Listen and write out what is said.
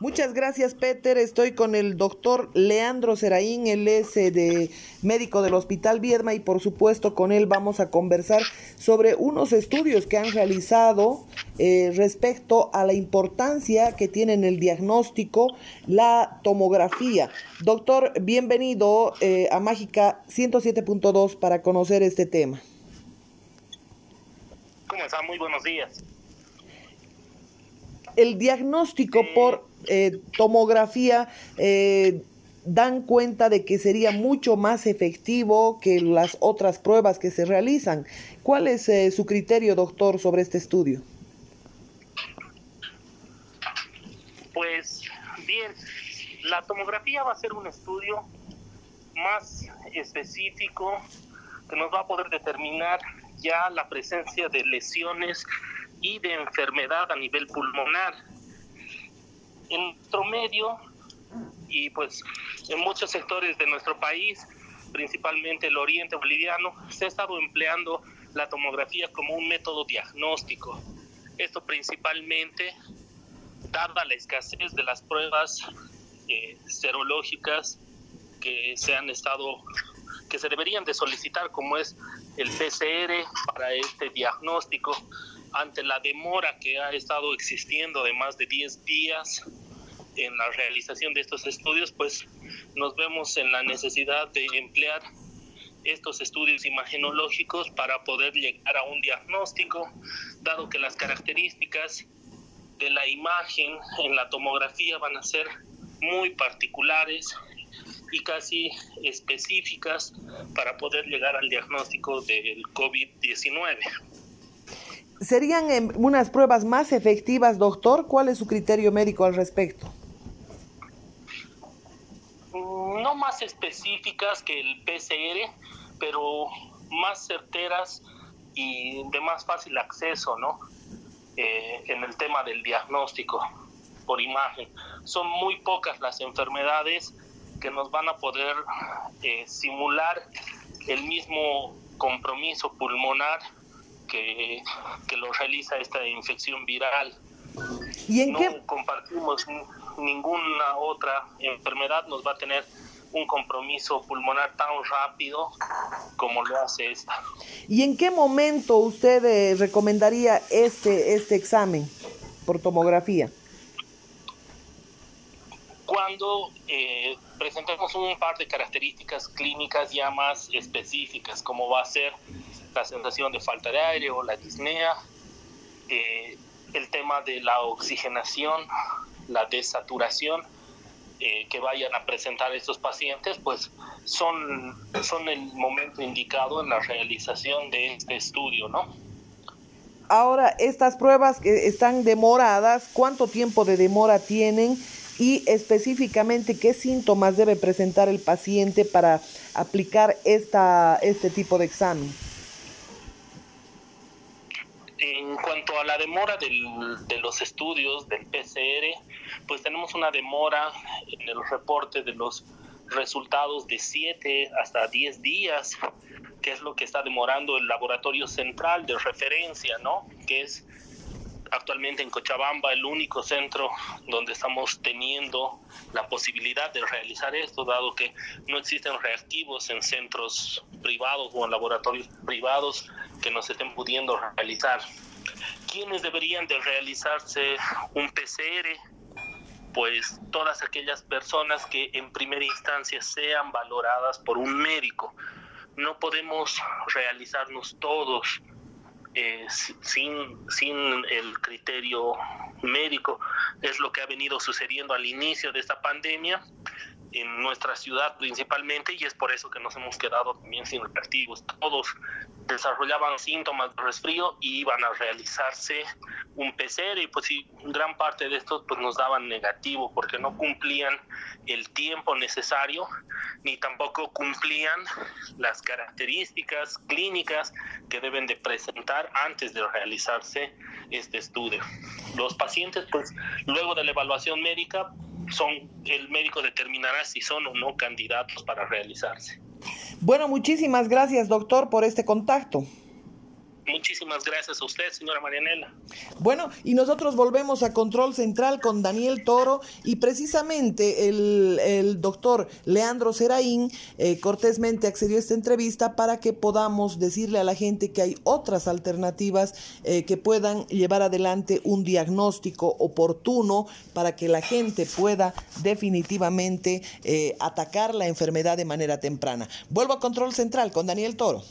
Muchas gracias, Peter. Estoy con el doctor Leandro Seraín, él es eh, de médico del Hospital Viedma y por supuesto con él vamos a conversar sobre unos estudios que han realizado eh, respecto a la importancia que tiene en el diagnóstico la tomografía. Doctor, bienvenido eh, a Mágica 107.2 para conocer este tema. ¿Cómo está? Muy buenos días. El diagnóstico por eh, tomografía eh, dan cuenta de que sería mucho más efectivo que las otras pruebas que se realizan. ¿Cuál es eh, su criterio, doctor, sobre este estudio? Pues bien, la tomografía va a ser un estudio más específico que nos va a poder determinar ya la presencia de lesiones y de enfermedad a nivel pulmonar en nuestro medio y pues en muchos sectores de nuestro país, principalmente el oriente boliviano, se ha estado empleando la tomografía como un método diagnóstico. Esto principalmente dada la escasez de las pruebas eh, serológicas que se han estado que se deberían de solicitar como es el PCR para este diagnóstico ante la demora que ha estado existiendo de más de 10 días en la realización de estos estudios, pues nos vemos en la necesidad de emplear estos estudios imagenológicos para poder llegar a un diagnóstico, dado que las características de la imagen en la tomografía van a ser muy particulares y casi específicas para poder llegar al diagnóstico del COVID-19. ¿Serían unas pruebas más efectivas, doctor? ¿Cuál es su criterio médico al respecto? No más específicas que el PCR, pero más certeras y de más fácil acceso, ¿no? Eh, en el tema del diagnóstico por imagen. Son muy pocas las enfermedades que nos van a poder eh, simular el mismo compromiso pulmonar que, lo realiza esta infección viral. ¿Y en no compartimos ninguna otra enfermedad, nos va a tener un compromiso pulmonar tan rápido como lo hace esta. ¿Y en qué momento usted eh, recomendaría este, este examen por tomografía? Cuando eh, presentemos un par de características clínicas ya más específicas, como va a ser la sensación de falta de aire o la disnea, eh, el tema de la oxigenación, la desaturación eh, que vayan a presentar estos pacientes, pues son, son el momento indicado en la realización de este estudio, ¿no? Ahora, estas pruebas que están demoradas, ¿cuánto tiempo de demora tienen? y específicamente qué síntomas debe presentar el paciente para aplicar esta, este tipo de examen. En cuanto a la demora del, de los estudios del PCR, pues tenemos una demora en el reporte de los resultados de 7 hasta 10 días, que es lo que está demorando el laboratorio central de referencia, ¿no? Que es actualmente en Cochabamba el único centro donde estamos teniendo la posibilidad de realizar esto, dado que no existen reactivos en centros privados o en laboratorios privados que nos estén pudiendo realizar. ¿Quiénes deberían de realizarse un PCR? Pues todas aquellas personas que en primera instancia sean valoradas por un médico. No podemos realizarnos todos eh, sin, sin el criterio médico. Es lo que ha venido sucediendo al inicio de esta pandemia en nuestra ciudad principalmente y es por eso que nos hemos quedado también sin reactivos. Todos desarrollaban síntomas de resfrío y iban a realizarse un PCR y pues sí, gran parte de estos pues nos daban negativo porque no cumplían el tiempo necesario ni tampoco cumplían las características clínicas que deben de presentar antes de realizarse este estudio. Los pacientes pues luego de la evaluación médica son el médico determinará si son o no candidatos para realizarse. Bueno, muchísimas gracias, doctor, por este contacto. Muchísimas gracias a usted, señora Marianela. Bueno, y nosotros volvemos a Control Central con Daniel Toro y precisamente el, doctor Leandro Seraín eh, cortésmente accedió a esta entrevista para que podamos decirle a la gente que hay otras alternativas eh, que puedan llevar adelante un diagnóstico oportuno para que la gente pueda definitivamente eh, atacar la enfermedad de manera temprana. Vuelvo a Control Central con Daniel Toro.